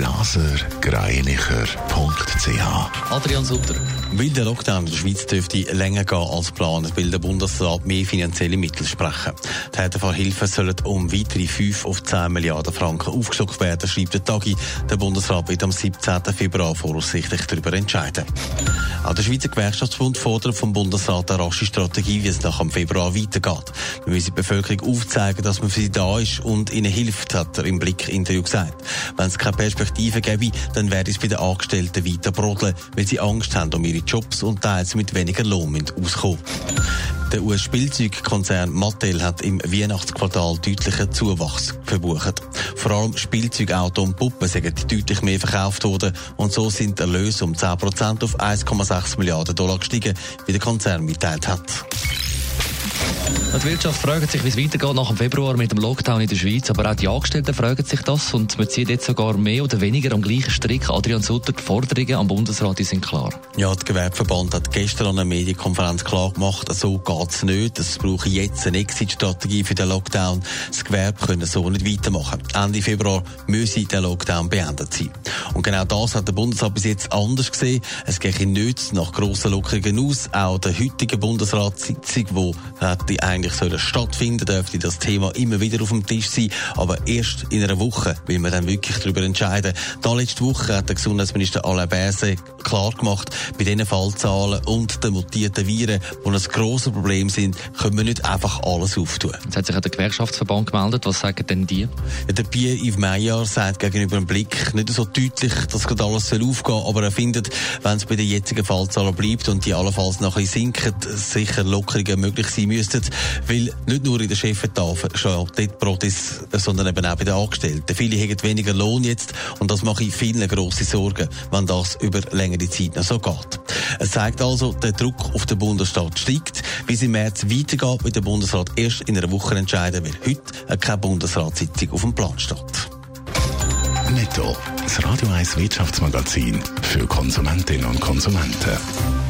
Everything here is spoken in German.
blasergreinicher.ch Adrian Sutter. Weil der Lockdown in der Schweiz dürfte länger gehen als geplant, will der Bundesrat mehr finanzielle Mittel sprechen. Die Härtefallhilfen sollen um weitere 5 auf 10 Milliarden Franken aufgestockt werden, schreibt der Tagi. Der Bundesrat wird am 17. Februar voraussichtlich darüber entscheiden. Auch der Schweizer Gewerkschaftsbund fordert vom Bundesrat eine rasche Strategie, wie es nach dem Februar weitergeht. Wir müssen die Bevölkerung aufzeigen, dass man für sie da ist und ihnen hilft, hat er im Blick-Interview gesagt. Wenn es keine Perspektive gäbe, dann werde es bei den Angestellten weiter brodeln, weil sie Angst haben um ihre Jobs und teils mit weniger Lohn auskommen. Der US-Spielzeugkonzern Mattel hat im Weihnachtsquartal deutlichen Zuwachs verbucht. Vor allem Spielzeugauto und Puppen sind deutlich mehr verkauft worden und so sind die Erlöse um 10% auf 1,6 Milliarden Dollar gestiegen, wie der Konzern mitteilt hat. Die Wirtschaft fragt sich, wie es weitergeht nach dem Februar mit dem Lockdown in der Schweiz, aber auch die Angestellten fragen sich das und man zieht jetzt sogar mehr oder weniger am gleichen Strick. Adrian Sutter, die Forderungen am Bundesrat sind klar. Ja, der Gewerbeverband hat gestern an einer Medienkonferenz klar gemacht, so geht's nicht. Es brauche jetzt eine Exit-Strategie für den Lockdown. Das Gewerbe können so nicht weitermachen. Ende Februar müsse der Lockdown beendet sein. Und genau das hat der Bundesrat bis jetzt anders gesehen. Es gehe nicht nach grossen Lockerungen aus. Auch der heutige Bundesratssitzung, wo die eigentlich sollen stattfinden, dürfte das Thema immer wieder auf dem Tisch sein. Aber erst in einer Woche will man dann wirklich darüber entscheiden. Da letzte Woche hat der Gesundheitsminister Alain Berset klar gemacht, bei diesen Fallzahlen und den mutierten Viren, die ein grosses Problem sind, können wir nicht einfach alles auftun. Jetzt hat sich auch der Gewerkschaftsverband gemeldet. Was sagen denn die? Ja, der Pierre-Yves Meyer sagt gegenüber dem Blick nicht so deutlich, dass gerade alles soll aufgehen aber er findet, wenn es bei den jetzigen Fallzahlen bleibt und die allenfalls nachher sinken, sicher Lockerungen möglich sein müssten, weil nicht nur in der Chefetage schon dort Brot ist, sondern eben auch bei den Angestellten. Viele haben weniger Lohn jetzt und das mache ich vielen grosse Sorgen, wenn das über längere Zeit noch so geht. Es zeigt also, der Druck auf den Bundesstaat steigt. Wie es im März weitergeht, wird der Bundesrat erst in einer Woche entscheiden, weil heute keine Bundesratssitzung auf dem Plan steht. Netto, das Radio 1 Wirtschaftsmagazin für Konsumentinnen und Konsumenten.